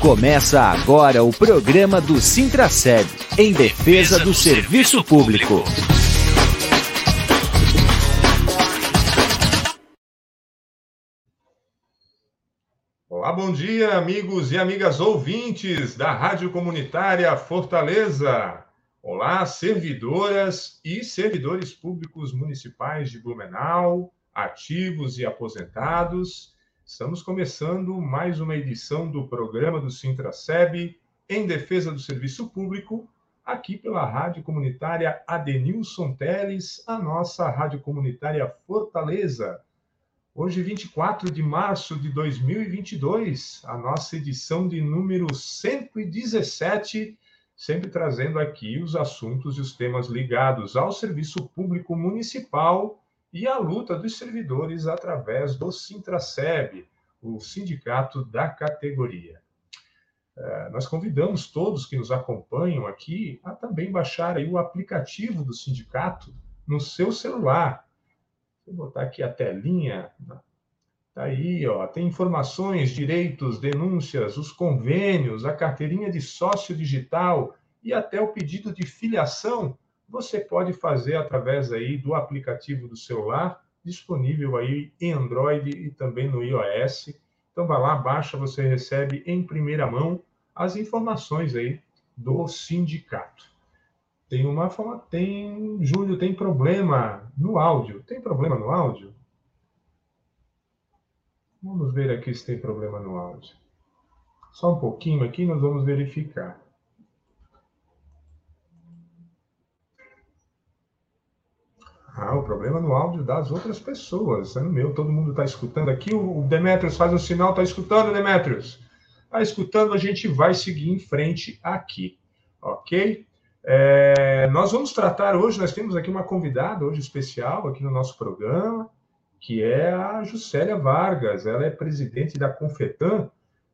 Começa agora o programa do Sintraceb, em defesa do serviço público. Olá, bom dia, amigos e amigas ouvintes da Rádio Comunitária Fortaleza. Olá, servidoras e servidores públicos municipais de Blumenau, ativos e aposentados. Estamos começando mais uma edição do programa do Sintraceb em defesa do serviço público, aqui pela Rádio Comunitária Adenilson Teles, a nossa Rádio Comunitária Fortaleza. Hoje, 24 de março de 2022, a nossa edição de número 117 sempre trazendo aqui os assuntos e os temas ligados ao serviço público municipal e à luta dos servidores através do Sintraceb, o sindicato da categoria. É, nós convidamos todos que nos acompanham aqui a também baixar aí o aplicativo do sindicato no seu celular. Vou botar aqui a telinha Tá aí, ó, tem informações, direitos, denúncias, os convênios, a carteirinha de sócio digital e até o pedido de filiação, você pode fazer através aí do aplicativo do celular, disponível aí em Android e também no iOS. Então vai lá, baixa, você recebe em primeira mão as informações aí do sindicato. Tem uma forma, tem, Júlio, tem problema no áudio. Tem problema no áudio? Vamos ver aqui se tem problema no áudio. Só um pouquinho aqui, nós vamos verificar. Ah, o problema no áudio das outras pessoas, é no meu, todo mundo está escutando aqui. O Demetrios faz um sinal, está escutando, Demetrios? Está escutando, a gente vai seguir em frente aqui, ok? É, nós vamos tratar hoje, nós temos aqui uma convidada hoje especial aqui no nosso programa, que é a Juscelia Vargas. Ela é presidente da Confetan,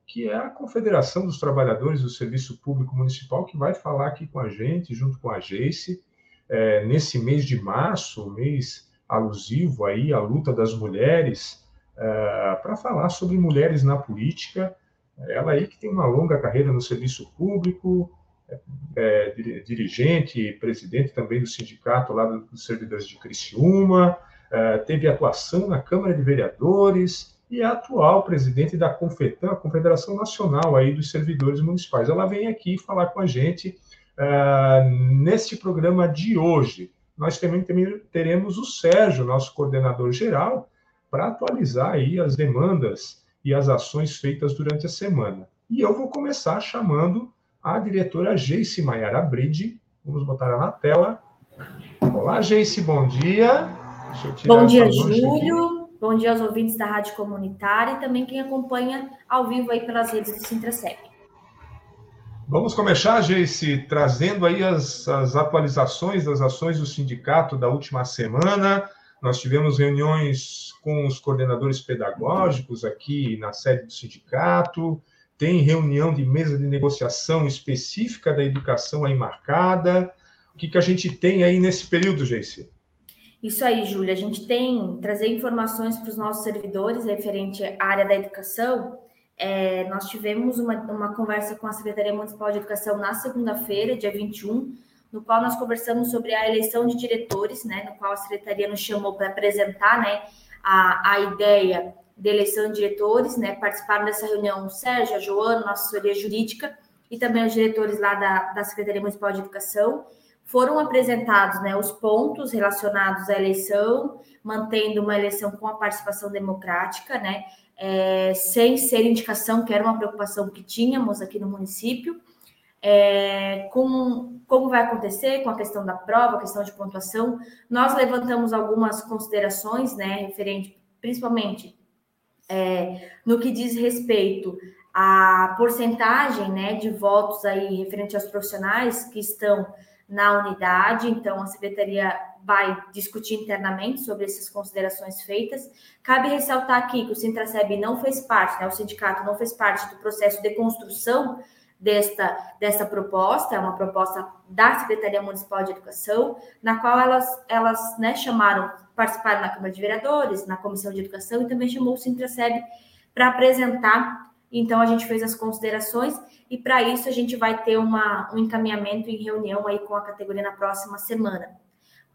que é a Confederação dos Trabalhadores do Serviço Público Municipal, que vai falar aqui com a gente, junto com a Geice, é, nesse mês de março, mês alusivo aí à luta das mulheres, é, para falar sobre mulheres na política. Ela aí que tem uma longa carreira no serviço público, é, é dirigente, presidente também do sindicato lá dos servidores de Criciúma, é, teve atuação na Câmara de Vereadores e é atual presidente da Confetan, a Confederação Nacional aí dos Servidores Municipais. Ela vem aqui falar com a gente uh, neste programa de hoje. Nós também teremos o Sérgio, nosso coordenador geral, para atualizar aí as demandas e as ações feitas durante a semana. E eu vou começar chamando a diretora Geice Maiara Bride. Vamos botar ela na tela. Olá, Geice, bom dia. Bom dia, Júlio. Bom dia aos ouvintes da Rádio Comunitária e também quem acompanha ao vivo aí pelas redes do Sintracep. Vamos começar, Geice, trazendo aí as, as atualizações das ações do sindicato da última semana. Nós tivemos reuniões com os coordenadores pedagógicos aqui na sede do sindicato, tem reunião de mesa de negociação específica da educação aí marcada. O que, que a gente tem aí nesse período, Geice? Isso aí, Júlia. A gente tem trazer informações para os nossos servidores referente à área da educação. É, nós tivemos uma, uma conversa com a Secretaria Municipal de Educação na segunda-feira, dia 21, no qual nós conversamos sobre a eleição de diretores, né, no qual a Secretaria nos chamou para apresentar né, a, a ideia de eleição de diretores, né, participaram dessa reunião o Sérgio, a Joana, nossa assessoria jurídica, e também os diretores lá da, da Secretaria Municipal de Educação. Foram apresentados né, os pontos relacionados à eleição, mantendo uma eleição com a participação democrática, né, é, sem ser indicação, que era uma preocupação que tínhamos aqui no município. É, com como vai acontecer com a questão da prova, a questão de pontuação, nós levantamos algumas considerações, né, referente principalmente é, no que diz respeito à porcentagem, né, de votos aí referente aos profissionais que estão na unidade, então a secretaria vai discutir internamente sobre essas considerações feitas. Cabe ressaltar aqui que o Sintraceb não fez parte, né, o sindicato não fez parte do processo de construção desta, dessa proposta, é uma proposta da Secretaria Municipal de Educação, na qual elas, elas né, chamaram, participaram na Câmara de Vereadores, na Comissão de Educação e também chamou o Sintraceb para apresentar Então a gente fez as considerações e para isso a gente vai ter uma, um encaminhamento em reunião aí com a categoria na próxima semana.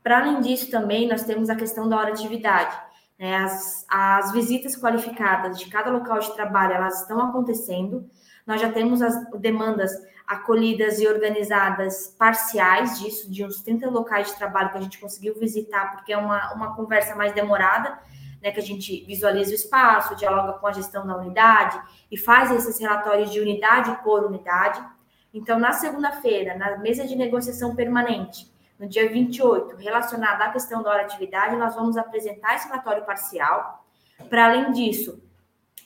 Para além disso, também nós temos a questão da hora de atividade. Né? As, as visitas qualificadas de cada local de trabalho elas estão acontecendo. Nós já temos as demandas acolhidas e organizadas parciais disso, de uns 30 locais de trabalho que a gente conseguiu visitar, porque é uma, uma conversa mais demorada, né, que a gente visualiza o espaço, dialoga com a gestão da unidade e faz esses relatórios de unidade por unidade. Então, na segunda-feira, na mesa de negociação permanente, no dia 28, relacionada à questão da hora atividade, nós vamos apresentar esse relatório parcial. Para além disso,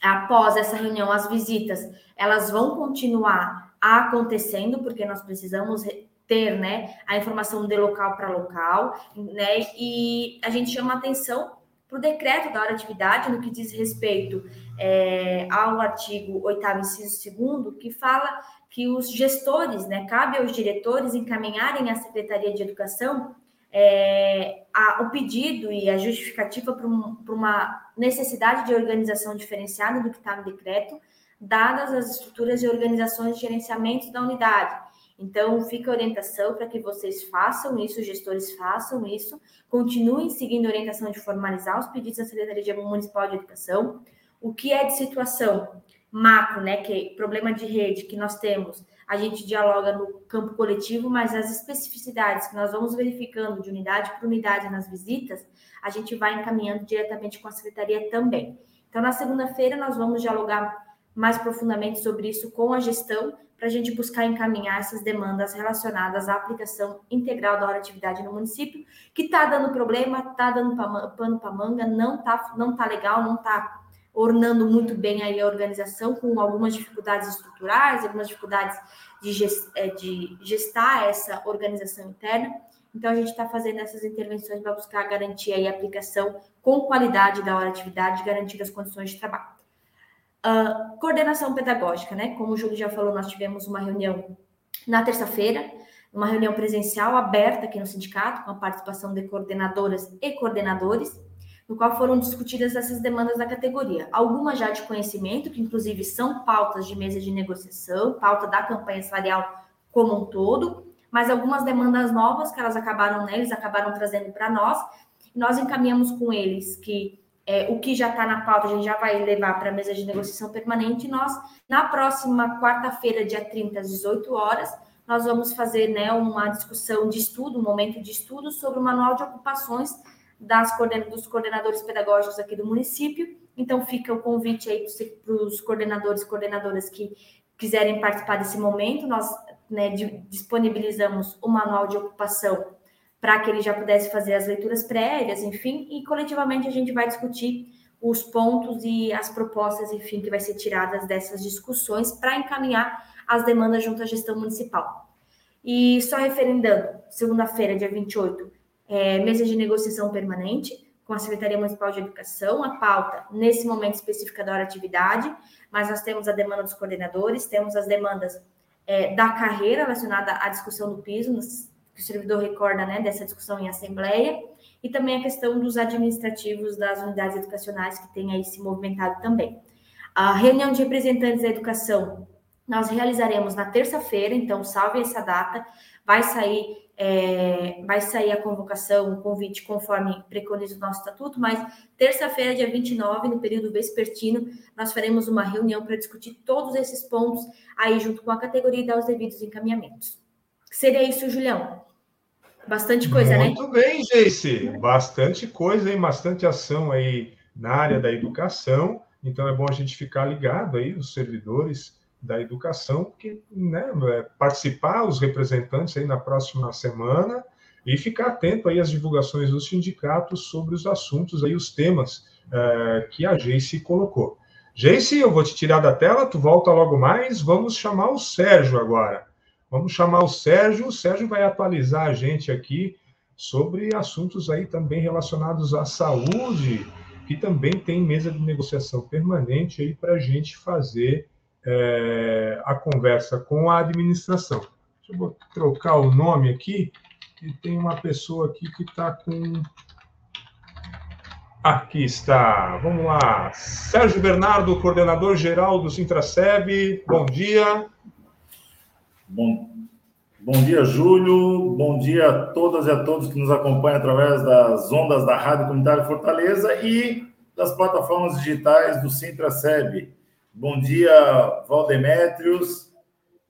após essa reunião, as visitas, elas vão continuar acontecendo, porque nós precisamos ter né, a informação de local para local, né? E a gente chama atenção para o decreto da hora de atividade, no que diz respeito é, ao artigo 8 inciso 2 que fala que os gestores, né, cabe aos diretores encaminharem à Secretaria de Educação é, a, o pedido e a justificativa para um, uma necessidade de organização diferenciada do que está no decreto, dadas as estruturas e organizações de gerenciamento da unidade. Então, fica a orientação para que vocês façam isso, os gestores façam isso, continuem seguindo a orientação de formalizar os pedidos da Secretaria Municipal de Educação. O que é de situação macro, né, que é problema de rede que nós temos, a gente dialoga no campo coletivo, mas as especificidades que nós vamos verificando de unidade por unidade nas visitas, a gente vai encaminhando diretamente com a secretaria também. Então, na segunda-feira, nós vamos dialogar mais profundamente sobre isso com a gestão, para a gente buscar encaminhar essas demandas relacionadas à aplicação integral da hora atividade no município, que está dando problema, está dando pano para manga, não está não tá legal, não está ornando muito bem aí a organização, com algumas dificuldades estruturais, algumas dificuldades de, é, de gestar essa organização interna. Então, a gente está fazendo essas intervenções para buscar garantir aí a aplicação com qualidade da hora atividade, garantir as condições de trabalho. Uh, coordenação pedagógica, né? Como o Júlio já falou, nós tivemos uma reunião na terça-feira, uma reunião presencial aberta aqui no sindicato, com a participação de coordenadoras e coordenadores, no qual foram discutidas essas demandas da categoria. Algumas já de conhecimento, que inclusive são pautas de mesa de negociação, pauta da campanha salarial como um todo, mas algumas demandas novas que elas acabaram, né, eles acabaram trazendo para nós, e nós encaminhamos com eles que é, o que já está na pauta, a gente já vai levar para a mesa de negociação permanente. E nós, na próxima quarta-feira, dia 30, às 18 horas, nós vamos fazer né, uma discussão de estudo, um momento de estudo sobre o manual de ocupações das coorden dos coordenadores pedagógicos aqui do município. Então, fica o convite aí para os coordenadores e coordenadoras que quiserem participar desse momento. Nós né, disponibilizamos o manual de ocupação para que ele já pudesse fazer as leituras prévias, enfim, e coletivamente a gente vai discutir os pontos e as propostas, enfim, que vai ser tiradas dessas discussões para encaminhar as demandas junto à gestão municipal. E só referendando, segunda-feira, dia 28, é, mesa de negociação permanente com a Secretaria Municipal de Educação, a pauta, nesse momento específica da hora atividade, mas nós temos a demanda dos coordenadores, temos as demandas é, da carreira relacionada à discussão do piso, que o servidor recorda né, dessa discussão em assembleia, e também a questão dos administrativos das unidades educacionais, que tem aí se movimentado também. A reunião de representantes da educação nós realizaremos na terça-feira, então salve essa data, vai sair é, vai sair a convocação, o convite conforme preconiza o nosso estatuto, mas terça-feira, dia 29, no período vespertino, nós faremos uma reunião para discutir todos esses pontos aí junto com a categoria e dar os devidos encaminhamentos. Seria isso, Julião. Bastante coisa, Muito né? Muito bem, Geice. Bastante coisa e bastante ação aí na área da educação. Então é bom a gente ficar ligado aí, os servidores da educação, que né, é, participar, os representantes aí na próxima semana e ficar atento aí às divulgações dos sindicatos sobre os assuntos aí, os temas é, que a Geice colocou. Geice, eu vou te tirar da tela, tu volta logo mais, vamos chamar o Sérgio agora. Vamos chamar o Sérgio. O Sérgio vai atualizar a gente aqui sobre assuntos aí também relacionados à saúde, que também tem mesa de negociação permanente aí para a gente fazer é, a conversa com a administração. Deixa eu trocar o nome aqui, e tem uma pessoa aqui que está com. Aqui está. Vamos lá. Sérgio Bernardo, coordenador geral do Sintraceb. Bom dia. Bom, bom dia, Júlio. Bom dia a todas e a todos que nos acompanham através das ondas da Rádio Comunitária Fortaleza e das plataformas digitais do Sintraceb. Bom dia, Valdemétrios.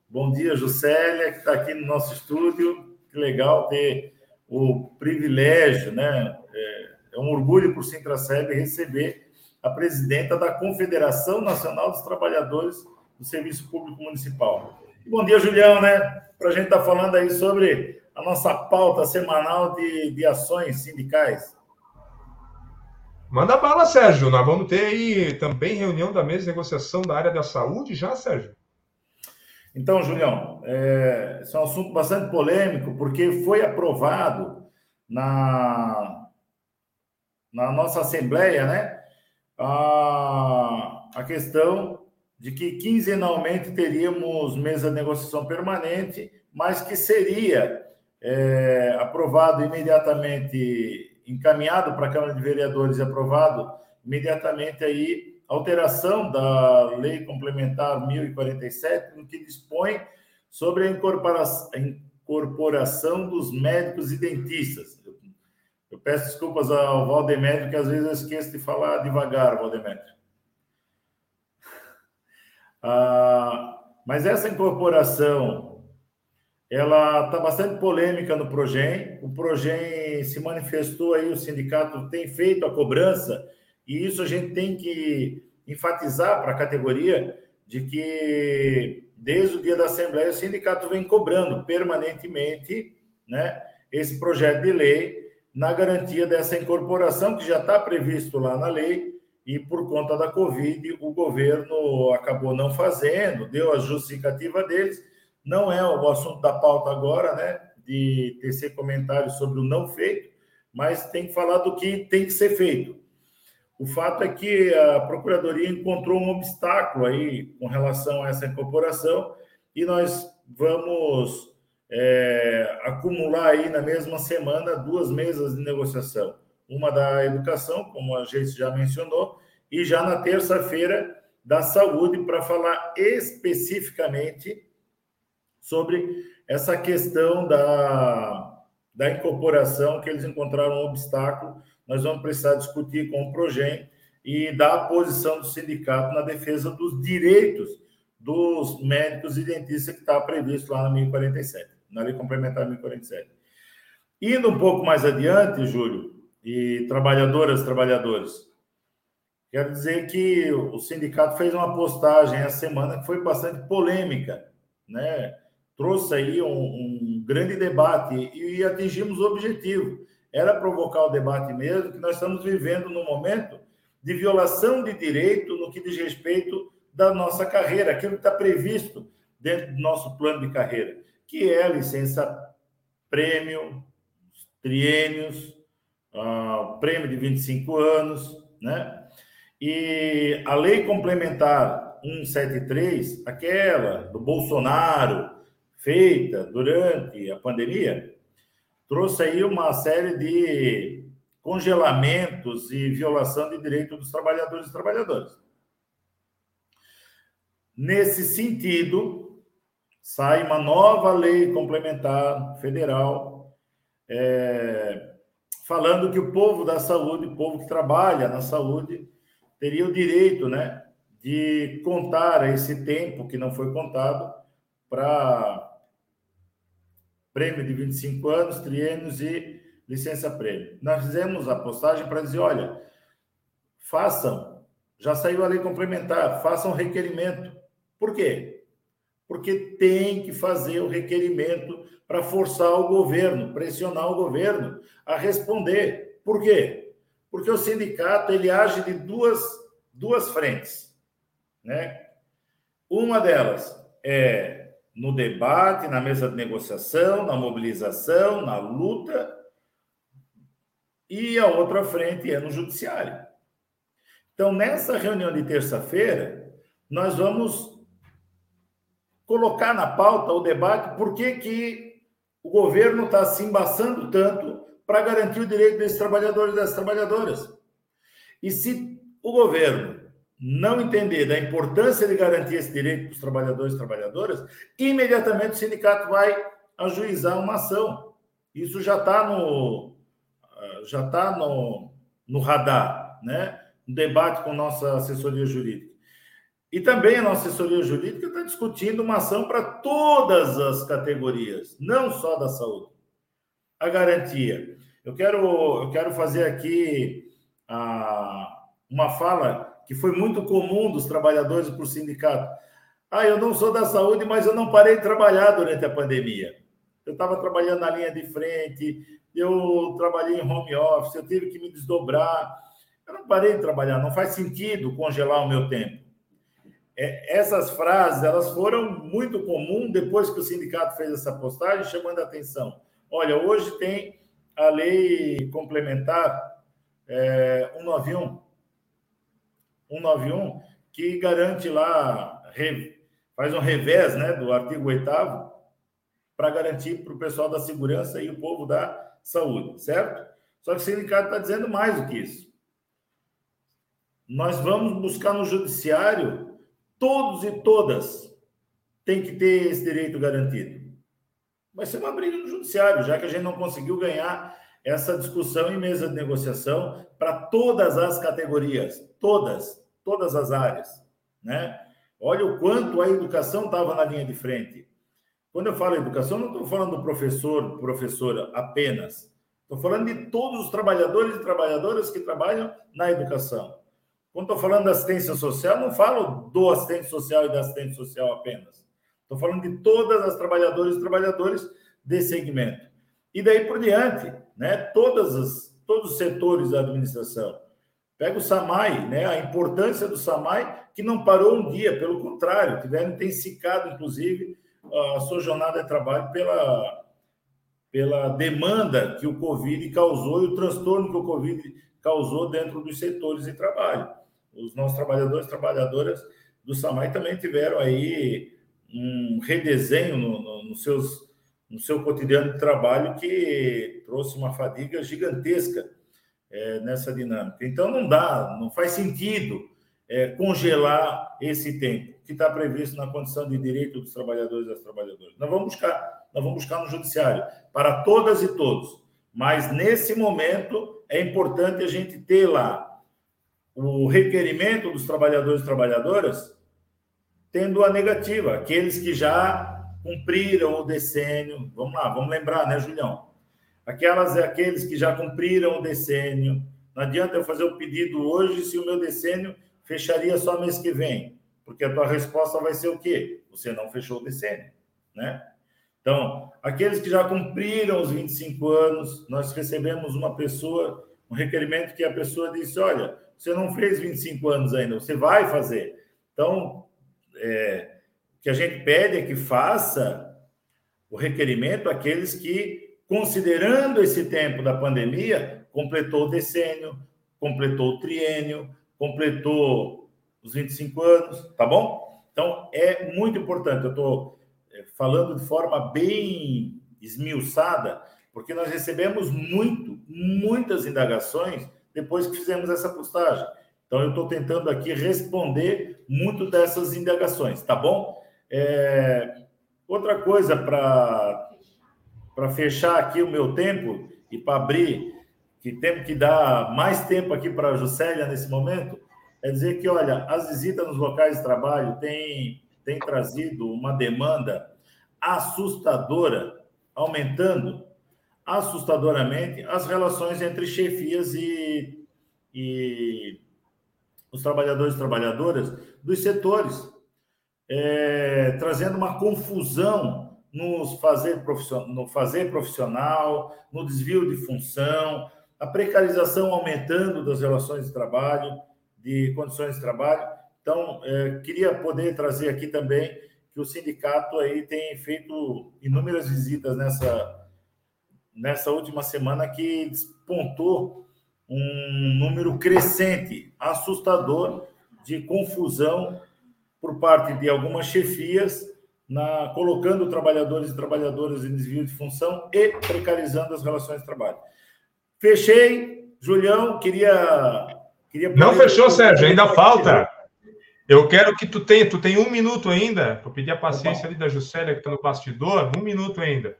Bom dia, Juscelia, que está aqui no nosso estúdio. Que legal ter o privilégio, né? É, é um orgulho para o Sintraceb receber a presidenta da Confederação Nacional dos Trabalhadores do Serviço Público Municipal. Bom dia, Julião, né? Para a gente estar tá falando aí sobre a nossa pauta semanal de, de ações sindicais. Manda bala, Sérgio. Nós vamos ter aí também reunião da mesa de negociação da área da saúde já, Sérgio? Então, Julião, é, esse é um assunto bastante polêmico, porque foi aprovado na, na nossa Assembleia, né, a, a questão de que quinzenalmente teríamos mesa de negociação permanente, mas que seria é, aprovado imediatamente, encaminhado para a Câmara de Vereadores e aprovado imediatamente aí alteração da Lei Complementar 1047, no que dispõe sobre a incorporação, dos médicos e dentistas. Eu peço desculpas ao Valdemétrio, que às vezes eu esqueço de falar devagar, Valdemétrio. Ah, mas essa incorporação, ela está bastante polêmica no Progen. O Progen se manifestou aí, o sindicato tem feito a cobrança, e isso a gente tem que enfatizar para a categoria de que desde o dia da Assembleia o sindicato vem cobrando permanentemente né, esse projeto de lei na garantia dessa incorporação, que já está previsto lá na lei, e por conta da Covid, o governo acabou não fazendo, deu a justificativa deles. Não é o assunto da pauta agora, né, de tecer comentários sobre o não feito, mas tem que falar do que tem que ser feito. O fato é que a Procuradoria encontrou um obstáculo aí com relação a essa incorporação e nós vamos é, acumular aí na mesma semana duas mesas de negociação. Uma da educação, como a gente já mencionou, e já na terça-feira da saúde, para falar especificamente sobre essa questão da, da incorporação, que eles encontraram um obstáculo. Nós vamos precisar discutir com o Progen e dar a posição do sindicato na defesa dos direitos dos médicos e dentistas que está previsto lá na 1047 na Lei Complementar 1047. Indo um pouco mais adiante, Júlio, e trabalhadoras, trabalhadores, quero dizer que o sindicato fez uma postagem essa semana que foi bastante polêmica, né? Trouxe aí um, um grande debate e, e atingimos o objetivo. Era provocar o debate mesmo, que nós estamos vivendo num momento de violação de direito no que diz respeito da nossa carreira, aquilo que está previsto dentro do nosso plano de carreira que é a licença prêmio, triênios, uh, prêmio de 25 anos, né? E a lei complementar 173, aquela do Bolsonaro, feita durante a pandemia, trouxe aí uma série de congelamentos e violação de direitos dos trabalhadores e trabalhadoras. Nesse sentido, sai uma nova lei complementar federal é, falando que o povo da saúde, o povo que trabalha na saúde, teria o direito, né, de contar esse tempo que não foi contado para prêmio de 25 anos, triênios e licença prêmio. Nós fizemos a postagem para dizer, olha, façam, já saiu a lei complementar, façam requerimento. Por quê? porque tem que fazer o requerimento para forçar o governo, pressionar o governo a responder. Por quê? Porque o sindicato ele age de duas, duas frentes, né? Uma delas é no debate, na mesa de negociação, na mobilização, na luta, e a outra frente é no judiciário. Então, nessa reunião de terça-feira, nós vamos colocar na pauta o debate por que, que o governo está se embaçando tanto para garantir o direito desses trabalhadores e dessas trabalhadoras. E se o governo não entender da importância de garantir esse direito para os trabalhadores e trabalhadoras, imediatamente o sindicato vai ajuizar uma ação. Isso já está no já está no, no radar, né? No debate com nossa assessoria jurídica. E também a nossa assessoria jurídica está discutindo uma ação para todas as categorias, não só da saúde. A garantia. Eu quero, eu quero fazer aqui a, uma fala que foi muito comum dos trabalhadores para o sindicato. Ah, eu não sou da saúde, mas eu não parei de trabalhar durante a pandemia. Eu estava trabalhando na linha de frente, eu trabalhei em home office, eu tive que me desdobrar. Eu não parei de trabalhar, não faz sentido congelar o meu tempo. É, essas frases elas foram muito comuns depois que o sindicato fez essa postagem, chamando a atenção. Olha, hoje tem a lei complementar é, 191, 191, que garante lá, faz um revés né, do artigo 8 para garantir para o pessoal da segurança e o povo da saúde, certo? Só que o sindicato está dizendo mais do que isso. Nós vamos buscar no judiciário, todos e todas têm que ter esse direito garantido. Vai ser uma briga no judiciário, já que a gente não conseguiu ganhar essa discussão em mesa de negociação para todas as categorias, todas, todas as áreas, né? Olha o quanto a educação estava na linha de frente. Quando eu falo educação, não estou falando do professor, professora apenas. Estou falando de todos os trabalhadores e trabalhadoras que trabalham na educação. Quando estou falando da assistência social, não falo do assistente social e da assistente social apenas. Estou falando de todas as trabalhadoras e trabalhadores desse segmento. E daí por diante, né? Todas as, todos os setores da administração. Pega o SAMAI, né? A importância do SAMAI, que não parou um dia, pelo contrário, tiveram intensificado, inclusive, a sua jornada de trabalho pela, pela demanda que o Covid causou e o transtorno que o Covid causou dentro dos setores de trabalho. Os nossos trabalhadores e trabalhadoras do SAMAI também tiveram aí um redesenho no, no, no, seus, no seu cotidiano de trabalho que trouxe uma fadiga gigantesca é, nessa dinâmica. Então, não dá, não faz sentido é, congelar esse tempo que está previsto na condição de direito dos trabalhadores e das trabalhadoras. Nós vamos buscar, nós vamos buscar no judiciário para todas e todos. Mas nesse momento é importante a gente ter lá o requerimento dos trabalhadores e trabalhadoras tendo a negativa, aqueles que já cumpriram o decênio. Vamos lá, vamos lembrar, né, Julião? Aquelas aqueles que já cumpriram o decênio. Não adianta eu fazer o pedido hoje se o meu decênio fecharia só mês que vem, porque a tua resposta vai ser o quê? Você não fechou o decênio, né? Então, aqueles que já cumpriram os 25 anos, nós recebemos uma pessoa, um requerimento que a pessoa disse: olha, você não fez 25 anos ainda, você vai fazer. Então, é, que a gente pede é que faça o requerimento aqueles que, considerando esse tempo da pandemia, completou o decênio, completou o triênio, completou os 25 anos, tá bom? Então, é muito importante. Eu estou é, falando de forma bem esmiuçada, porque nós recebemos muito, muitas indagações depois que fizemos essa postagem. Então, eu estou tentando aqui responder muito dessas indagações, tá bom? É... Outra coisa para fechar aqui o meu tempo e para abrir que temos que dar mais tempo aqui para a Juscelia nesse momento, é dizer que, olha, as visitas nos locais de trabalho têm, têm trazido uma demanda assustadora, aumentando assustadoramente as relações entre chefias e, e os trabalhadores e trabalhadoras dos setores, é, trazendo uma confusão no fazer, no fazer profissional, no desvio de função, a precarização aumentando das relações de trabalho, de condições de trabalho. Então, é, queria poder trazer aqui também que o sindicato aí tem feito inúmeras visitas nessa, nessa última semana que despontou um número crescente, assustador, de confusão por parte de algumas chefias, na, colocando trabalhadores e trabalhadoras em desvio de função e precarizando as relações de trabalho. Fechei. Julião, queria, Não fechou, Sérgio, ainda falta. Eu quero que tu tenha, tu tem um minuto ainda. Vou pedir a paciência ali da Juscelia, que está no bastidor, um minuto ainda.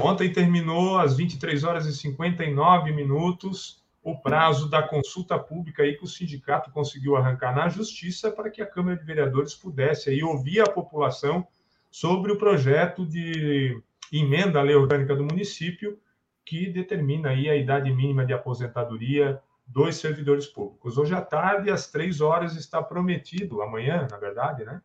Ontem terminou às 23 horas e 59 minutos o prazo da consulta pública aí que o sindicato conseguiu arrancar na justiça para que a Câmara de Vereadores pudesse aí ouvir a população sobre o projeto de emenda à lei orgânica do município que determina aí a idade mínima de aposentadoria dos servidores públicos. Hoje à tarde, às três horas, está prometido, amanhã, na verdade, né?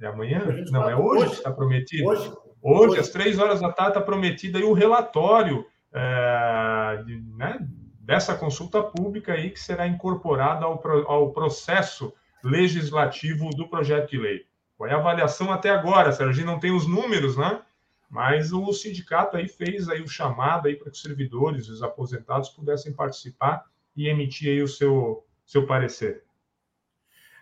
É amanhã? Não, é hoje, que está prometido. Hoje, hoje, hoje, às três horas da tarde, está prometido aí o relatório é, de, né, dessa consulta pública aí que será incorporada ao, ao processo legislativo do projeto de lei. É a avaliação até agora, Sérgio? Não tem os números, né? Mas o sindicato aí fez aí o chamado aí para que os servidores, os aposentados pudessem participar e emitir aí o seu, seu parecer.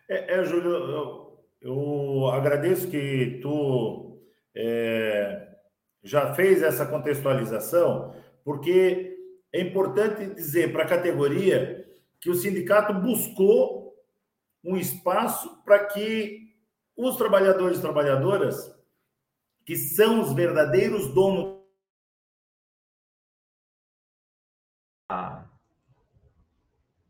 É, é Júlio, eu, eu, agradeço que tu é, já fez essa contextualização, porque é importante dizer para a categoria que o sindicato buscou um espaço para que os trabalhadores e trabalhadoras que são os verdadeiros donos. Ah,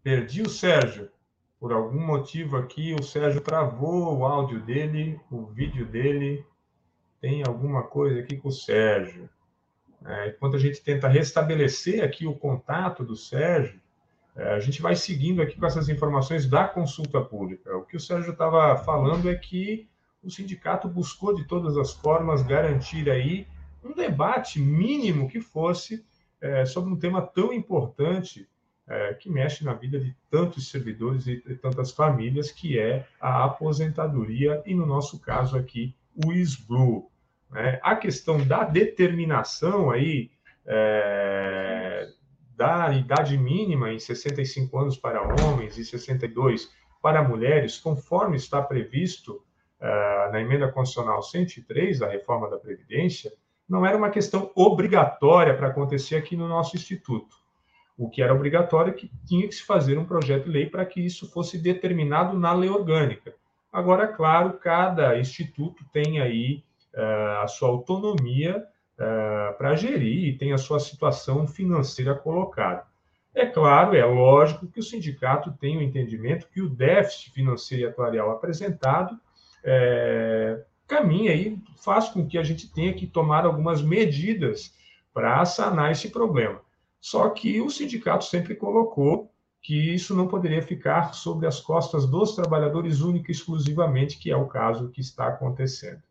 perdi o Sérgio. Por algum motivo aqui, o Sérgio travou o áudio dele, o vídeo dele. Tem alguma coisa aqui com o Sérgio. É, enquanto a gente tenta restabelecer aqui o contato do Sérgio, é, a gente vai seguindo aqui com essas informações da consulta pública. O que o Sérgio estava falando é que o sindicato buscou de todas as formas garantir aí um debate mínimo que fosse é, sobre um tema tão importante é, que mexe na vida de tantos servidores e, tantas famílias, que é a aposentadoria e, no nosso caso aqui, o SBLU. Né? A questão da determinação aí é, da idade mínima em 65 anos para homens e 62 para mulheres, conforme está previsto uh, na emenda constitucional 103 da reforma da Previdência, não era uma questão obrigatória para acontecer aqui no nosso Instituto. O que era obrigatório é que tinha que se fazer um projeto de lei para que isso fosse determinado na lei orgânica. Agora, claro, cada instituto tem aí a sua autonomia uh, para gerir e tem a sua situação financeira colocada. É claro, é lógico que o sindicato tem o entendimento que o déficit financeiro e atuarial apresentado é, caminha aí, faz com que a gente tenha que tomar algumas medidas para sanar esse problema. Só que o sindicato sempre colocou que isso não poderia ficar sobre as costas dos trabalhadores única e exclusivamente, que é o caso que está acontecendo.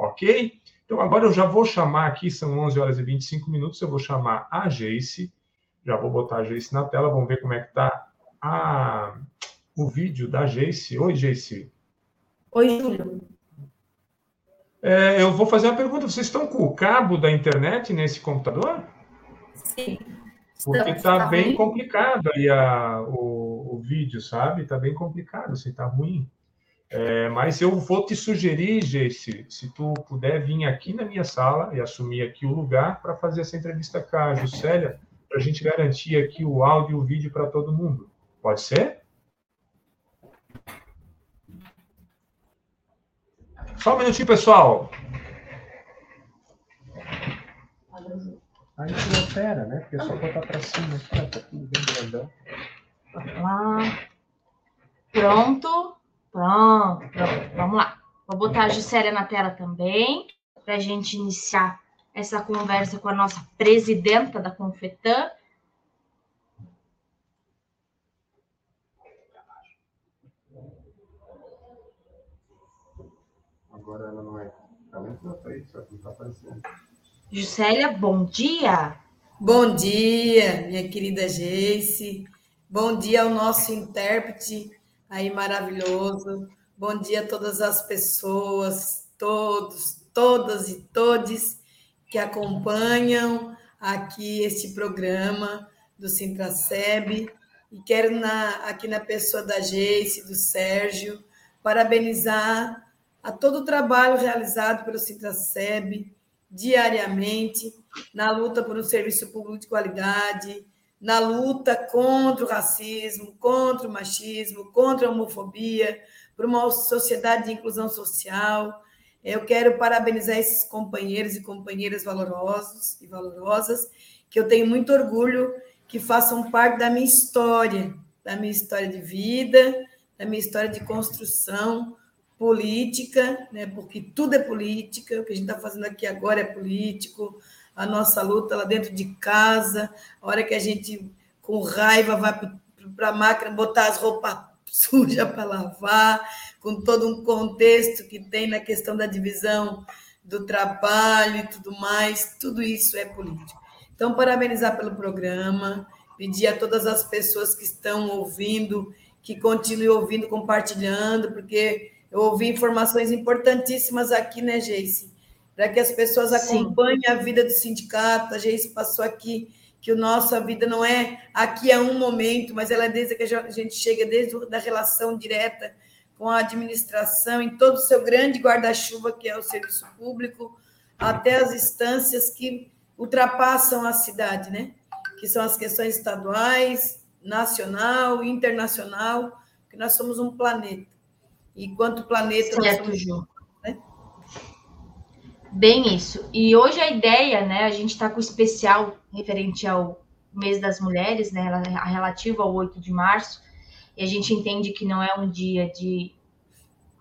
Ok? Então, agora eu já vou chamar aqui, são 11 horas e 25 minutos, eu vou chamar a Jace, já vou botar a Jace na tela, vamos ver como é que está o vídeo da Jace. Oi, Jace. Oi, Júlio. É, eu vou fazer uma pergunta. Vocês estão com o cabo da internet nesse computador? Sim. Porque está bem ruim. complicado aí a, o, o vídeo, sabe? Está bem complicado, assim, está ruim. É, mas eu vou te sugerir, Jesse, se tu puder vir aqui na minha sala e assumir aqui o lugar para fazer essa entrevista com a Juscelia, para a gente garantir aqui o áudio e o vídeo para todo mundo. Pode ser? Só um minutinho, pessoal. Aí tu opera, né? Porque é só botar para cima aqui, tá tudo bem grandão. Lá. Pronto. Pronto, pronto. Vamos lá. Vou botar a Juscelia na tela também, para a gente iniciar essa conversa com a nossa presidenta da Confetan, Agora ela não é. Ela entrou para aí, só que não está aparecendo. Juscelia, bom dia. Bom dia, minha querida Geice. Bom dia ao nosso intérprete aí maravilhoso. Bom dia a todas as pessoas, todos, todas e todes que acompanham aqui este programa do Sintraceb. E quero, na, aqui na pessoa da Geice, do Sérgio, parabenizar a todo o trabalho realizado pelo Sintraceb diariamente na luta por um serviço público de qualidade, na luta contra o racismo, contra o machismo, contra a homofobia, por uma sociedade de inclusão social. Eu quero parabenizar esses companheiros e companheiras valorosos e valorosas, que eu tenho muito orgulho que façam parte da minha história, da minha história de vida, da minha história de construção política, né? porque tudo é política, o que a gente está fazendo aqui agora é político, a nossa luta lá dentro de casa, a hora que a gente, com raiva, vai para a máquina botar as roupas sujas para lavar, com todo um contexto que tem na questão da divisão do trabalho e tudo mais, tudo isso é político. Então, parabenizar pelo programa, pedir a todas as pessoas que estão ouvindo, que continuem ouvindo, compartilhando, porque eu ouvi informações importantíssimas aqui, né, Geice? Para que as pessoas acompanhem Sim. a vida do sindicato. A Geice passou aqui que a nossa vida não é aqui a um momento, mas ela é desde que a gente chega, desde a relação direta com a administração, em todo o seu grande guarda-chuva, que é o serviço público, até as instâncias que ultrapassam a cidade, né? Que são as questões estaduais, nacional, internacional, que nós somos um planeta. E quanto planeta certo, nós somos? Bem isso. E hoje a ideia, né? A gente está com o especial referente ao mês das mulheres, né? Relativo ao 8 de março. E a gente entende que não é um dia de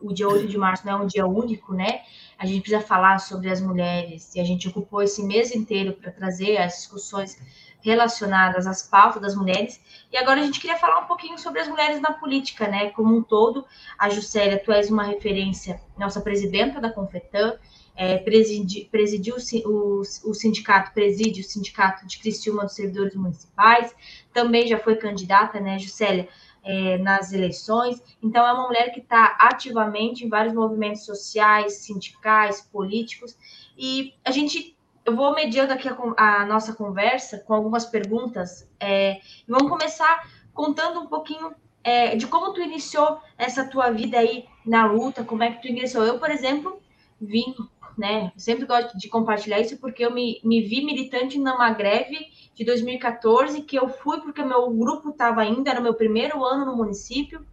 o dia 8 de março não é um dia único, né? A gente precisa falar sobre as mulheres e a gente ocupou esse mês inteiro para trazer as discussões relacionadas às pautas das mulheres. E agora a gente queria falar um pouquinho sobre as mulheres na política, né? Como um todo, a Juscelia, tu és uma referência, nossa presidenta da Confetan, é, presidi, presidiu o, o, sindicato, preside o sindicato de Criciúma dos Servidores Municipais, também já foi candidata, né, Juscelia, é, nas eleições. Então, é uma mulher que está ativamente em vários movimentos sociais, sindicais, políticos. E a gente, eu vou mediando aqui a, a nossa conversa com algumas perguntas. É, vamos começar contando um pouquinho é, de como tu iniciou essa tua vida aí na luta, como é que tu ingressou. Eu, por exemplo, vim, né? Sempre gosto de compartilhar isso porque eu me, me vi militante numa greve de 2014, que eu fui porque meu grupo estava ainda, era o meu primeiro ano no município,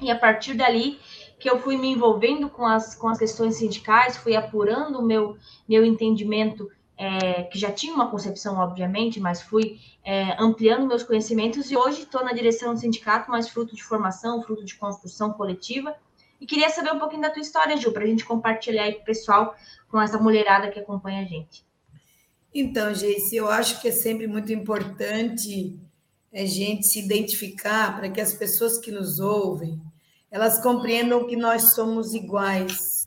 e a partir dali que eu fui me envolvendo com as, com as questões sindicais, fui apurando o meu, meu entendimento, é, que já tinha uma concepção, obviamente, mas fui é, ampliando meus conhecimentos, e hoje estou na direção do sindicato, mas fruto de formação, fruto de construção coletiva, e queria saber um pouquinho da tua história, Ju, para a gente compartilhar aí com o pessoal, com essa mulherada que acompanha a gente. Então, Geice, eu acho que é sempre muito importante a é, gente se identificar para que as pessoas que nos ouvem, elas compreendam que nós somos iguais,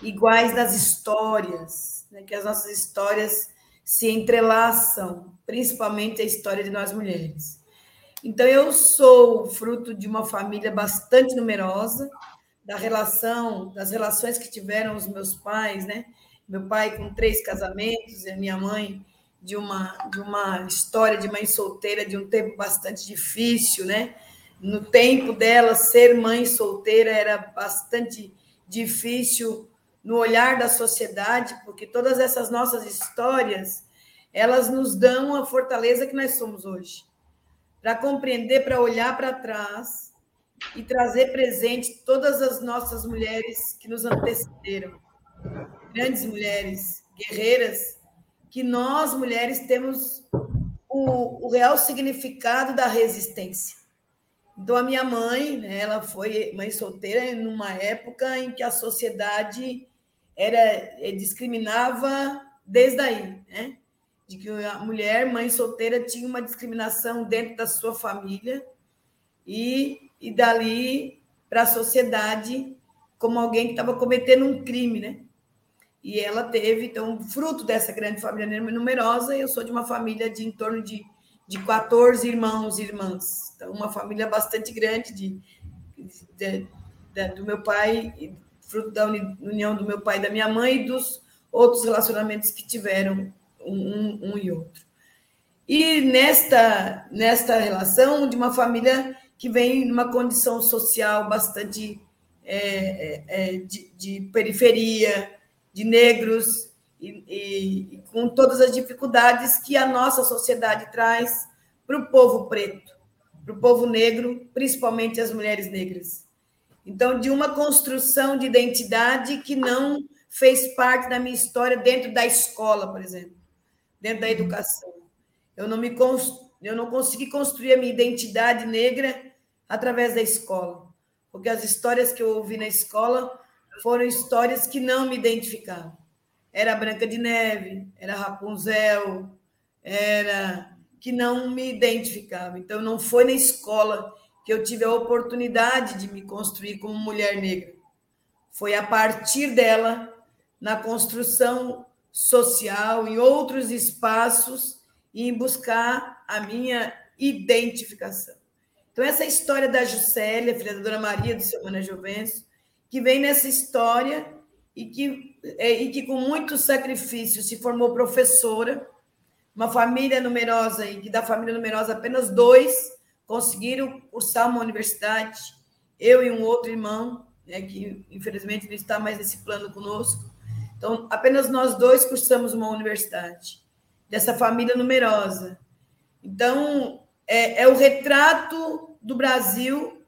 iguais das histórias, né? que as nossas histórias se entrelaçam, principalmente a história de nós mulheres. Então, eu sou fruto de uma família bastante numerosa, da relação, das relações que tiveram os meus pais, né? meu pai com três casamentos e a minha mãe de uma de uma história de mãe solteira de um tempo bastante difícil, né? No tempo dela ser mãe solteira era bastante difícil no olhar da sociedade, porque todas essas nossas histórias, elas nos dão a fortaleza que nós somos hoje. Para compreender, para olhar para trás e trazer presente todas as nossas mulheres que nos antecederam grandes mulheres guerreiras, que nós, mulheres, temos o, o real significado da resistência. Então, a minha mãe, né, ela foi mãe solteira numa época em que a sociedade era eh, discriminava desde aí, né? De que a mulher, mãe solteira, tinha uma discriminação dentro da sua família e, e dali para a sociedade como alguém que estava cometendo um crime, né? E ela teve, então, fruto dessa grande família numerosa, eu sou de uma família de em torno de, de 14 irmãos e irmãs. Então, uma família bastante grande de, de, de, do meu pai, fruto da união do meu pai e da minha mãe e dos outros relacionamentos que tiveram um, um e outro. E nesta, nesta relação de uma família que vem numa condição social bastante é, é, é de, de periferia, de negros e, e, e, com todas as dificuldades que a nossa sociedade traz para o povo preto, para o povo negro, principalmente as mulheres negras. Então, de uma construção de identidade que não fez parte da minha história dentro da escola, por exemplo, dentro da uhum. educação. Eu não me eu não consegui construir a minha identidade negra através da escola, porque as histórias que eu ouvi na escola foram histórias que não me identificavam. Era Branca de Neve, era Rapunzel, era que não me identificava. Então não foi na escola que eu tive a oportunidade de me construir como mulher negra. Foi a partir dela na construção social, em outros espaços e em buscar a minha identificação. Então, essa história da Juscelia, filha da Dona Maria do Semana Jovenço, que vem nessa história e que, é, e que com muito sacrifício se formou professora, uma família numerosa, e que da família numerosa apenas dois conseguiram cursar uma universidade, eu e um outro irmão, né, que infelizmente não está mais nesse plano conosco, então, apenas nós dois cursamos uma universidade, dessa família numerosa. Então, é, é o retrato do Brasil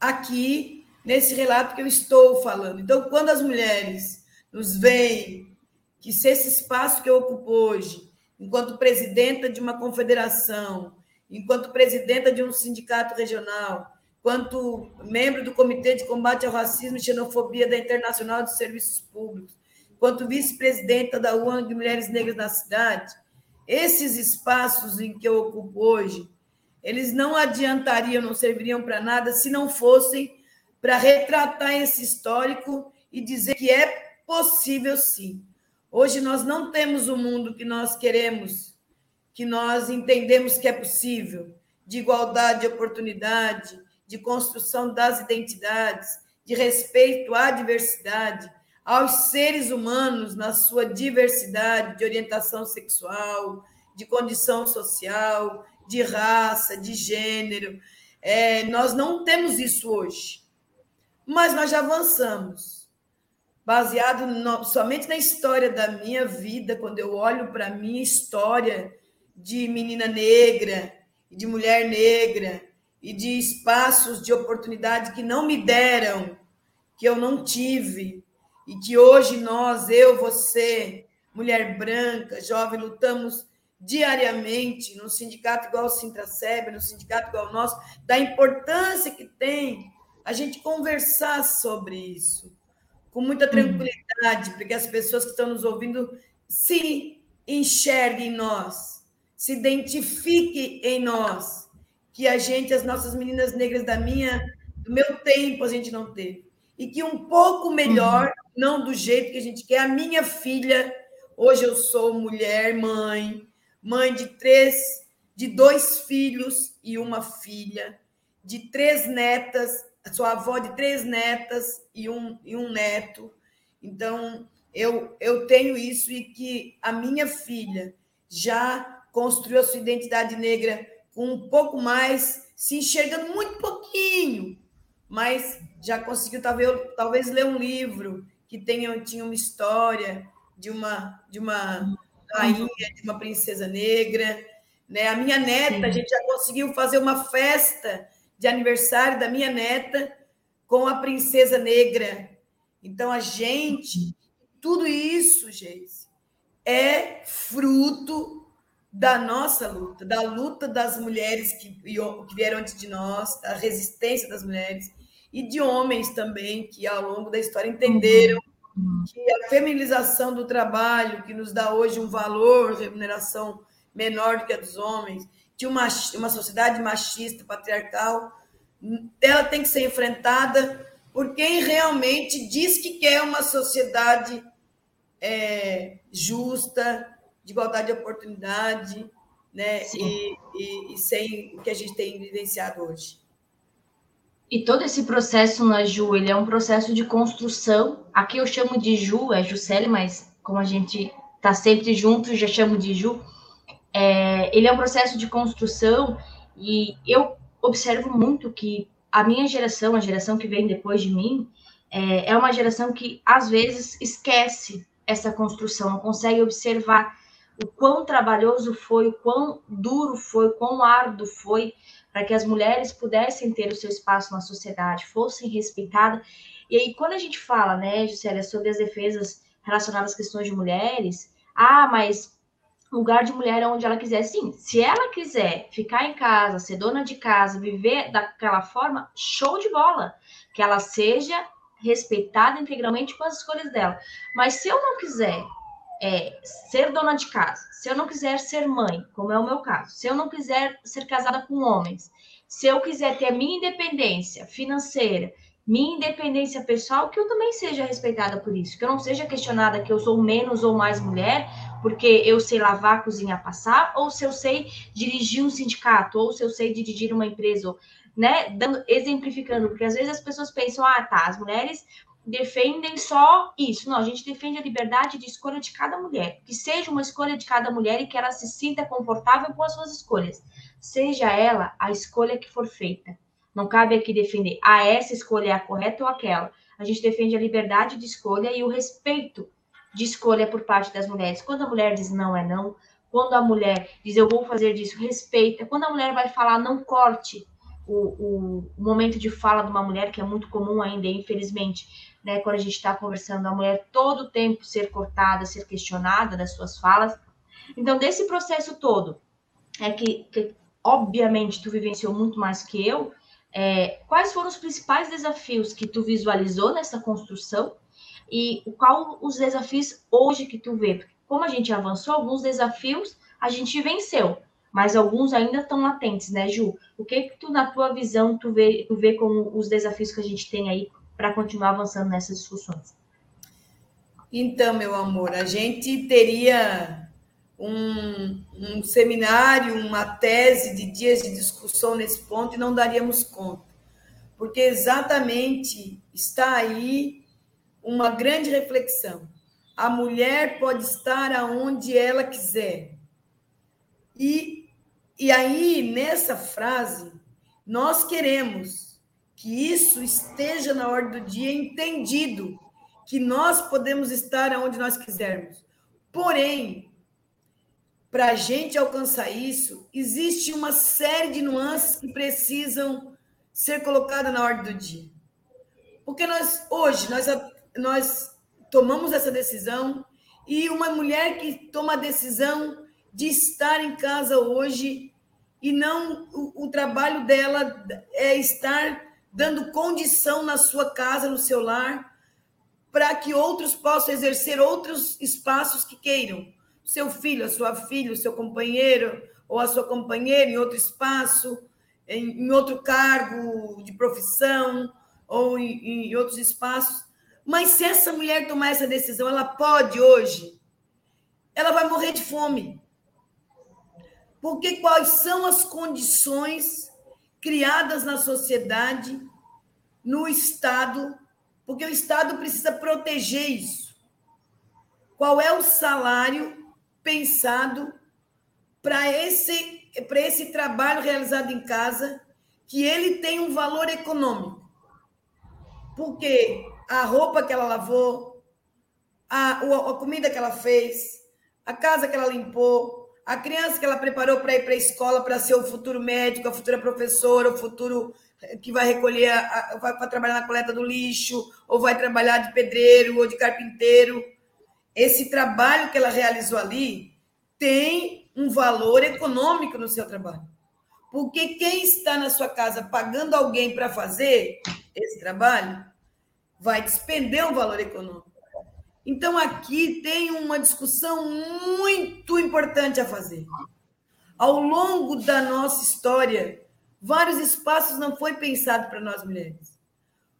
aqui, nesse relato que eu estou falando. Então, quando as mulheres nos veem que se esse espaço que eu ocupo hoje, enquanto presidenta de uma confederação, enquanto presidenta de um sindicato regional, quanto membro do Comitê de Combate ao Racismo e Xenofobia da Internacional de Serviços Públicos, quanto vice-presidenta da UAN de Mulheres Negras na cidade, esses espaços em que eu ocupo hoje, eles não adiantariam, não serviriam para nada se não fossem para retratar esse histórico e dizer que é possível sim. Hoje nós não temos o mundo que nós queremos, que nós entendemos que é possível, de igualdade de oportunidade, de construção das identidades, de respeito à diversidade, aos seres humanos na sua diversidade de orientação sexual, de condição social, de raça, de gênero. É, nós não temos isso hoje, mas nós já avançamos. Baseado no, somente na história da minha vida, quando eu olho para a minha história de menina negra, de mulher negra, e de espaços de oportunidade que não me deram, que eu não tive, e que hoje nós, eu, você, mulher branca, jovem, lutamos diariamente no sindicato igual o Sintraceb, no sindicato igual o nosso, da importância que tem a gente conversar sobre isso com muita uhum. tranquilidade, porque as pessoas que estão nos ouvindo se enxerguem em nós, se identifiquem em nós que a gente, as nossas meninas negras da minha, do meu tempo, a gente não teve. E que um pouco melhor, uhum. não do jeito que a gente quer, a minha filha, hoje eu sou mulher, mãe, mãe de três, de dois filhos e uma filha, de três netas, sou avó de três netas e um, e um neto. Então, eu, eu tenho isso e que a minha filha já construiu a sua identidade negra com um pouco mais, se enxergando muito pouquinho, mas já conseguiu talvez, talvez ler um livro que tenha, tinha uma história de uma, de uma rainha, de uma princesa negra. Né? A minha neta, Sim. a gente já conseguiu fazer uma festa de aniversário da minha neta com a princesa negra. Então, a gente, tudo isso, gente, é fruto da nossa luta, da luta das mulheres que, que vieram antes de nós, da resistência das mulheres, e de homens também, que ao longo da história entenderam uhum. Que a feminização do trabalho, que nos dá hoje um valor, remuneração menor do que a dos homens, de uma, uma sociedade machista, patriarcal, ela tem que ser enfrentada por quem realmente diz que quer uma sociedade é, justa, de igualdade de oportunidade, né? E, e, e, sem o que a gente tem vivenciado hoje. E todo esse processo na Ju, ele é um processo de construção. Aqui eu chamo de Ju, é Juscelia, mas como a gente está sempre junto, já chamo de Ju. É, ele é um processo de construção e eu observo muito que a minha geração, a geração que vem depois de mim, é, é uma geração que às vezes esquece essa construção, não consegue observar o quão trabalhoso foi, o quão duro foi, o quão árduo foi para que as mulheres pudessem ter o seu espaço na sociedade, fossem respeitadas. E aí, quando a gente fala, né, Juscelia, sobre as defesas relacionadas às questões de mulheres, ah, mas lugar de mulher é onde ela quiser. Sim, se ela quiser ficar em casa, ser dona de casa, viver daquela forma, show de bola. Que ela seja respeitada integralmente com as escolhas dela. Mas se eu não quiser é, ser dona de casa, se eu não quiser ser mãe, como é o meu caso, se eu não quiser ser casada com homens, se eu quiser ter a minha independência financeira, minha independência pessoal, que eu também seja respeitada por isso, que eu não seja questionada que eu sou menos ou mais mulher, porque eu sei lavar, cozinhar, passar, ou se eu sei dirigir um sindicato, ou se eu sei dirigir uma empresa, né? Dando, exemplificando, porque às vezes as pessoas pensam, ah, tá, as mulheres defendem só isso. Não, a gente defende a liberdade de escolha de cada mulher, que seja uma escolha de cada mulher e que ela se sinta confortável com as suas escolhas, seja ela a escolha que for feita. Não cabe aqui defender, ah, essa escolha é a correta ou aquela. A gente defende a liberdade de escolha e o respeito de escolha por parte das mulheres. Quando a mulher diz não é não, quando a mulher diz eu vou fazer disso, respeita. Quando a mulher vai falar, não corte o, o, o momento de fala de uma mulher, que é muito comum ainda, infelizmente, né? Quando a gente está conversando, a mulher todo o tempo ser cortada, ser questionada das suas falas. Então, desse processo todo, é que, que obviamente tu vivenciou muito mais que eu. É, quais foram os principais desafios que tu visualizou nessa construção e qual os desafios hoje que tu vê? Porque como a gente avançou, alguns desafios a gente venceu, mas alguns ainda estão latentes, né, Ju? O que que tu, na tua visão, tu vê, tu vê como os desafios que a gente tem aí para continuar avançando nessas discussões? Então, meu amor, a gente teria um, um seminário, uma tese de dias de discussão nesse ponto e não daríamos conta, porque exatamente está aí uma grande reflexão. A mulher pode estar aonde ela quiser. E, e aí, nessa frase, nós queremos que isso esteja na ordem do dia entendido, que nós podemos estar aonde nós quisermos. Porém, para a gente alcançar isso, existe uma série de nuances que precisam ser colocadas na ordem do dia. Porque nós, hoje, nós nós tomamos essa decisão e uma mulher que toma a decisão de estar em casa hoje e não o, o, trabalho dela é estar dando condição na sua casa, no seu lar, para que outros possam exercer outros espaços que queiram. Seu filho, a sua filha, o seu companheiro ou a sua companheira em outro espaço, em, em outro cargo de profissão ou em, em outros espaços. Mas se essa mulher tomar essa decisão, ela pode hoje, ela vai morrer de fome. Porque quais são as condições criadas na sociedade, no Estado, porque o Estado precisa proteger isso. Qual é o salário pensado para esse, esse trabalho realizado em casa, que ele tem um valor econômico? Porque a roupa que ela lavou, a, a comida que ela fez, a casa que ela limpou, a criança que ela preparou para ir para a escola para ser o futuro médico, a futura professora, o futuro eh, que vai recolher, vai, vai trabalhar na coleta do lixo, ou vai trabalhar de pedreiro ou de carpinteiro. Esse trabalho que ela realizou ali tem um valor econômico no seu trabalho. Porque quem está na sua casa pagando alguém para fazer esse trabalho vai despender um valor econômico. Então, aqui tem uma discussão muito importante a fazer. Ao longo da nossa história, vários espaços não foi pensado para nós mulheres.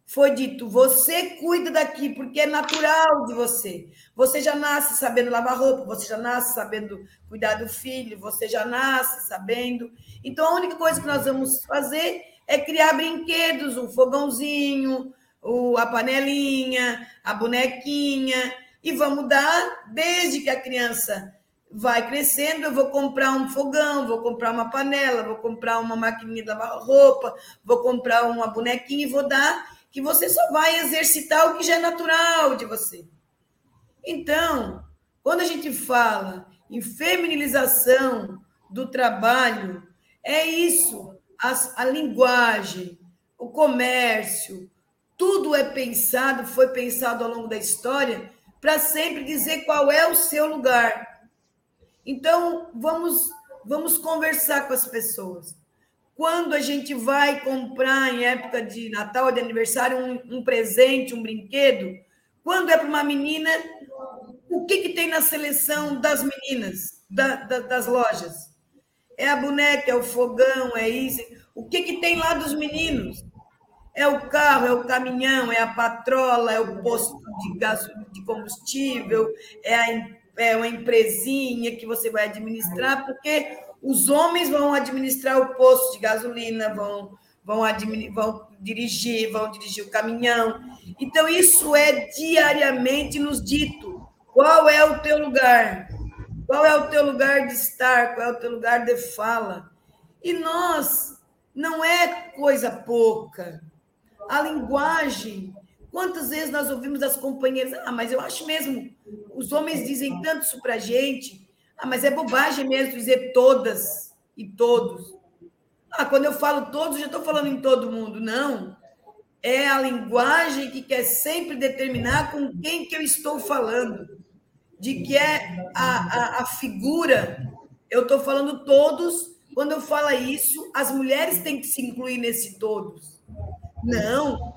Foi dito, você cuida daqui, porque é natural de você. Você já nasce sabendo lavar roupa, você já nasce sabendo cuidar do filho, você já nasce sabendo. Então, a única coisa que nós vamos fazer é criar brinquedos, um fogãozinho, o, a panelinha, a bonequinha, e vamos dar desde que a criança vai crescendo, eu vou comprar um fogão, vou comprar uma panela, vou comprar uma maquininha de lavar roupa, vou comprar uma bonequinha e vou dar, que você só vai exercitar o que já é natural de você. Então, quando a gente fala em feminilização do trabalho, é isso. a linguagem, o comércio, tudo é pensado, foi pensado ao longo da história para sempre dizer qual é o seu lugar. Então, vamos, vamos conversar com as pessoas. Quando a gente vai comprar em época de Natal de aniversário um, um presente, um brinquedo, quando é para uma menina, o que, que tem na seleção das meninas, da, da, das lojas? É a boneca, é o fogão, é isso. O que, que tem lá dos meninos? É o carro, é o caminhão, é a patrola, é o posto de, gás, de combustível, é, a, é uma empresinha que você vai administrar, porque os homens vão administrar o posto de gasolina, vão, vão, vão dirigir, vão dirigir o caminhão. Então, isso é diariamente nos dito. Qual é o teu lugar? Qual é o teu lugar de estar? Qual é o teu lugar de fala? E nós, não é coisa pouca a linguagem. Quantas vezes nós ouvimos das companheiras, ah, mas eu acho mesmo, os homens dizem tanto isso para gente, ah, mas é bobagem mesmo dizer todas e todos. Ah, quando eu falo todos, já estou falando em todo mundo. Não. É a linguagem que quer sempre determinar com quem que eu estou falando. De que é a, a, a figura. Eu estou falando todos. Quando eu falo isso, as mulheres têm que se incluir nesse todos. Não,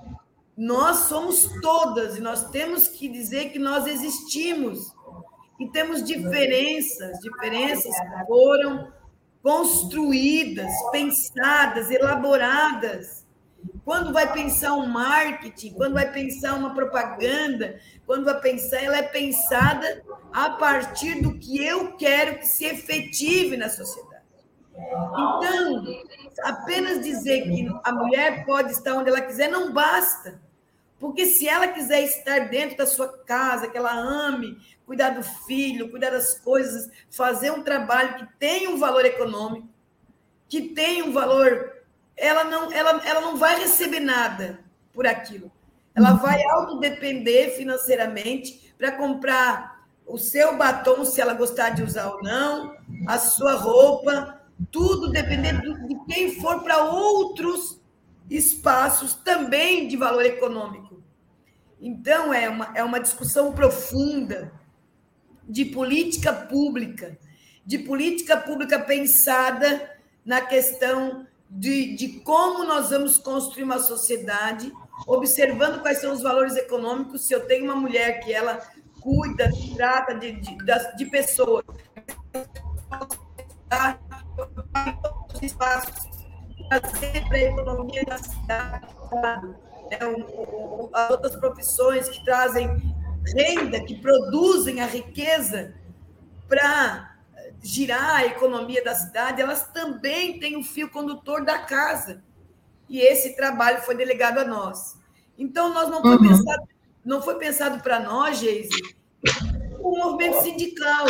nós somos todas e nós temos que dizer que nós existimos e temos diferenças, diferenças que foram construídas, pensadas, elaboradas. Quando vai pensar um marketing, quando vai pensar uma propaganda, quando vai pensar, ela é pensada a partir do que eu quero que se efetive na sociedade. Então, apenas dizer que a mulher pode estar onde ela quiser não basta. Porque se ela quiser estar dentro da sua casa, que ela ame, cuidar do filho, cuidar das coisas, fazer um trabalho que tenha um valor econômico, que tenha um valor, ela não, ela, ela não vai receber nada por aquilo. Ela vai autodepender financeiramente para comprar o seu batom, se ela gostar de usar ou não, a sua roupa, tudo dependendo de quem for para outros espaços também de valor econômico. Então, é uma, é uma discussão profunda de política pública, de política pública pensada na questão de, de como nós vamos construir uma sociedade, observando quais são os valores econômicos. Se eu tenho uma mulher que ela cuida, trata de, de, de pessoas, os espaços, trazer para a economia da cidade, né, as outras profissões que trazem renda, que produzem a riqueza para girar a economia da cidade, elas também têm o fio condutor da casa. E esse trabalho foi delegado a nós. Então, nós não foi uhum. pensado, não foi pensado para nós, Geise, o movimento sindical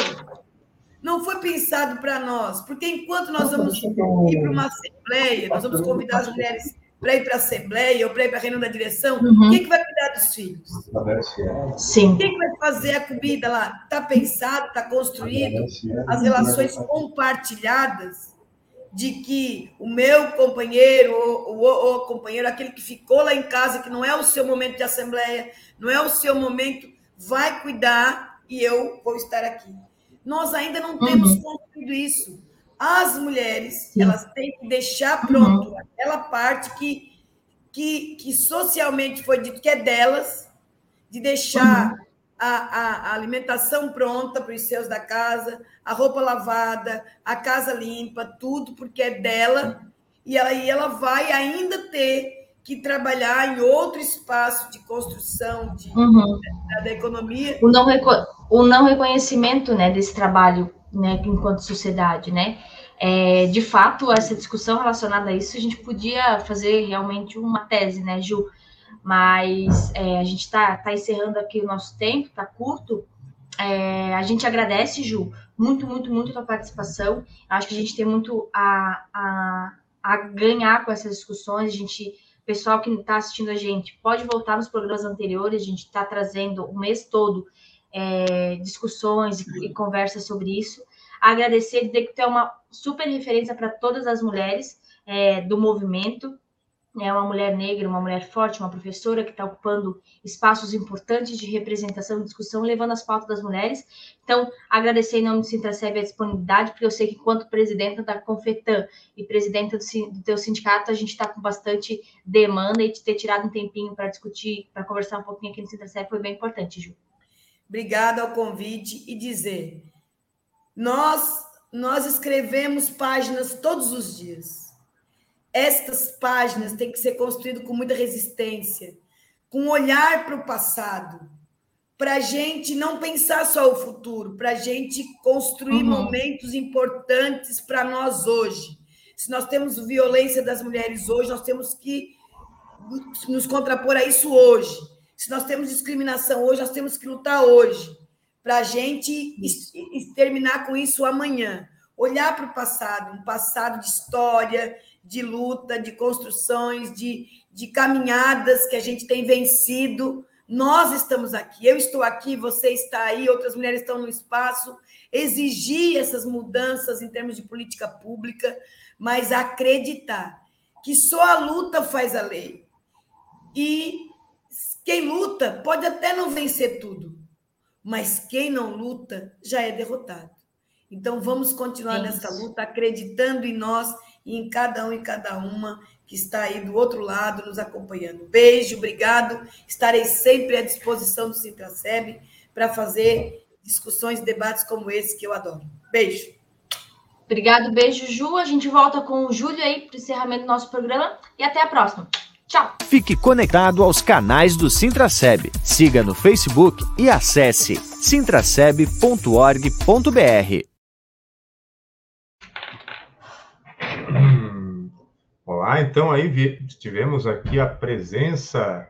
não foi pensado para nós, porque enquanto nós vamos ir para uma assembleia, nós vamos convidar as mulheres para ir para a assembleia ou para ir para a reunião da direção, uhum. quem que vai cuidar dos filhos? Sim. Quem que vai fazer a comida lá? Está pensado, está construído, as relações compartilhadas de que o meu companheiro ou, ou, ou companheiro, aquele que ficou lá em casa, que não é o seu momento de assembleia, não é o seu momento, vai cuidar e eu vou estar aqui. Nós ainda não temos uhum. construído isso. As mulheres, Sim. elas têm que deixar pronto uhum. aquela parte que, que, que socialmente foi dito que é delas, de deixar uhum. a, a, a alimentação pronta para os seus da casa, a roupa lavada, a casa limpa, tudo, porque é dela. E aí ela vai ainda ter que trabalhar em outro espaço de construção de, uhum. da, da, economia. O não, o não reconhecimento né, desse trabalho né, enquanto sociedade, né? É, de fato, essa discussão relacionada a isso, a gente podia fazer realmente uma tese, né, Ju? Mas é, a gente está tá encerrando aqui o nosso tempo, está curto. É, a gente agradece, Ju, muito, muito, muito a tua participação. Acho que a gente tem muito a, a, a ganhar com essas discussões. A gente pessoal que está assistindo a gente pode voltar nos programas anteriores, a gente está trazendo o mês todo é, discussões e, e, conversas sobre isso. agradecer, dizer que tu é uma super referência para todas as mulheres é, do movimento, é uma mulher negra, uma mulher forte, uma professora que está ocupando espaços importantes de representação e discussão, levando as pautas das mulheres. Então, agradecer em nome do Sintraceb a disponibilidade, porque eu sei que, enquanto presidenta da Confetan e presidenta do, do teu sindicato, a gente está com bastante demanda e de ter tirado um tempinho para discutir, para conversar um pouquinho aqui no Sintraceb foi bem importante, Ju. Obrigada ao convite e dizer: nós, nós escrevemos páginas todos os dias estas páginas têm que ser construídas com muita resistência, com um olhar para o passado, para a gente não pensar só o futuro, para a gente construir uhum. momentos importantes para nós hoje. Se nós temos violência das mulheres hoje, nós temos que nos contrapor a isso hoje. Se nós temos discriminação hoje, nós temos que lutar hoje, para a gente terminar com isso amanhã. Olhar para o passado, um passado de história, de luta, de construções, de, de caminhadas que a gente tem vencido. Nós estamos aqui, eu estou aqui, você está aí, outras mulheres estão no espaço. Exigir essas mudanças em termos de política pública, mas acreditar que só a luta faz a lei. E quem luta pode até não vencer tudo, mas quem não luta já é derrotado. Então vamos continuar é nessa luta, acreditando em nós e em cada um e cada uma que está aí do outro lado nos acompanhando. Beijo, obrigado. Estarei sempre à disposição do Sintraceb para fazer discussões, debates como esse que eu adoro. Beijo. Obrigado, beijo, Ju. A gente volta com o Júlio aí para o encerramento do nosso programa e até a próxima. Tchau. Fique conectado aos canais do Sintraceb. Siga no Facebook e acesse sintraceb.org.br. Então aí tivemos aqui a presença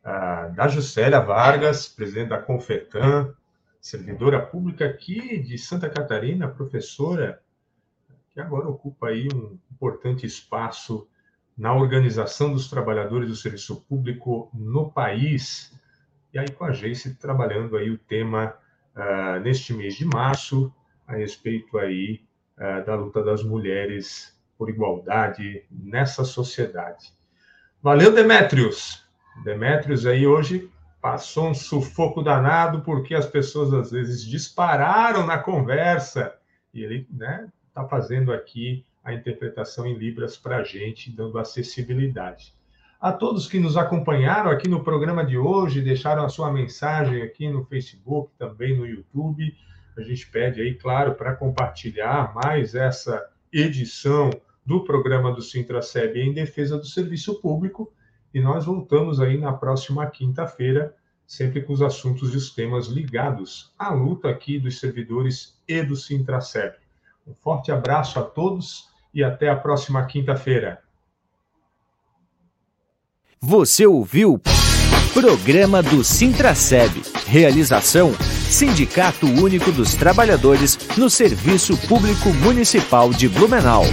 uh, da Juscelia Vargas, presidente da Confetan, servidora pública aqui de Santa Catarina, professora, que agora ocupa aí um importante espaço na organização dos trabalhadores do serviço público no país. E aí com a Geice trabalhando aí o tema uh, neste mês de março a respeito aí uh, da luta das mulheres por igualdade nessa sociedade. Valeu, Demétrios! Demétrios aí hoje passou um sufoco danado porque as pessoas às vezes dispararam na conversa e ele né, está fazendo aqui a interpretação em Libras para a gente, dando acessibilidade. A todos que nos acompanharam aqui no programa de hoje, deixaram a sua mensagem aqui no Facebook, também no YouTube. A gente pede aí, claro, para compartilhar mais essa edição do programa do Sintraceb em defesa do serviço público. E nós voltamos aí na próxima quinta-feira, sempre com os assuntos e os temas ligados à luta aqui dos servidores e do Sintraceb. Um forte abraço a todos e até a próxima quinta-feira. Você ouviu Programa do Sintraceb. Realização Sindicato Único dos Trabalhadores no Serviço Público Municipal de Blumenau.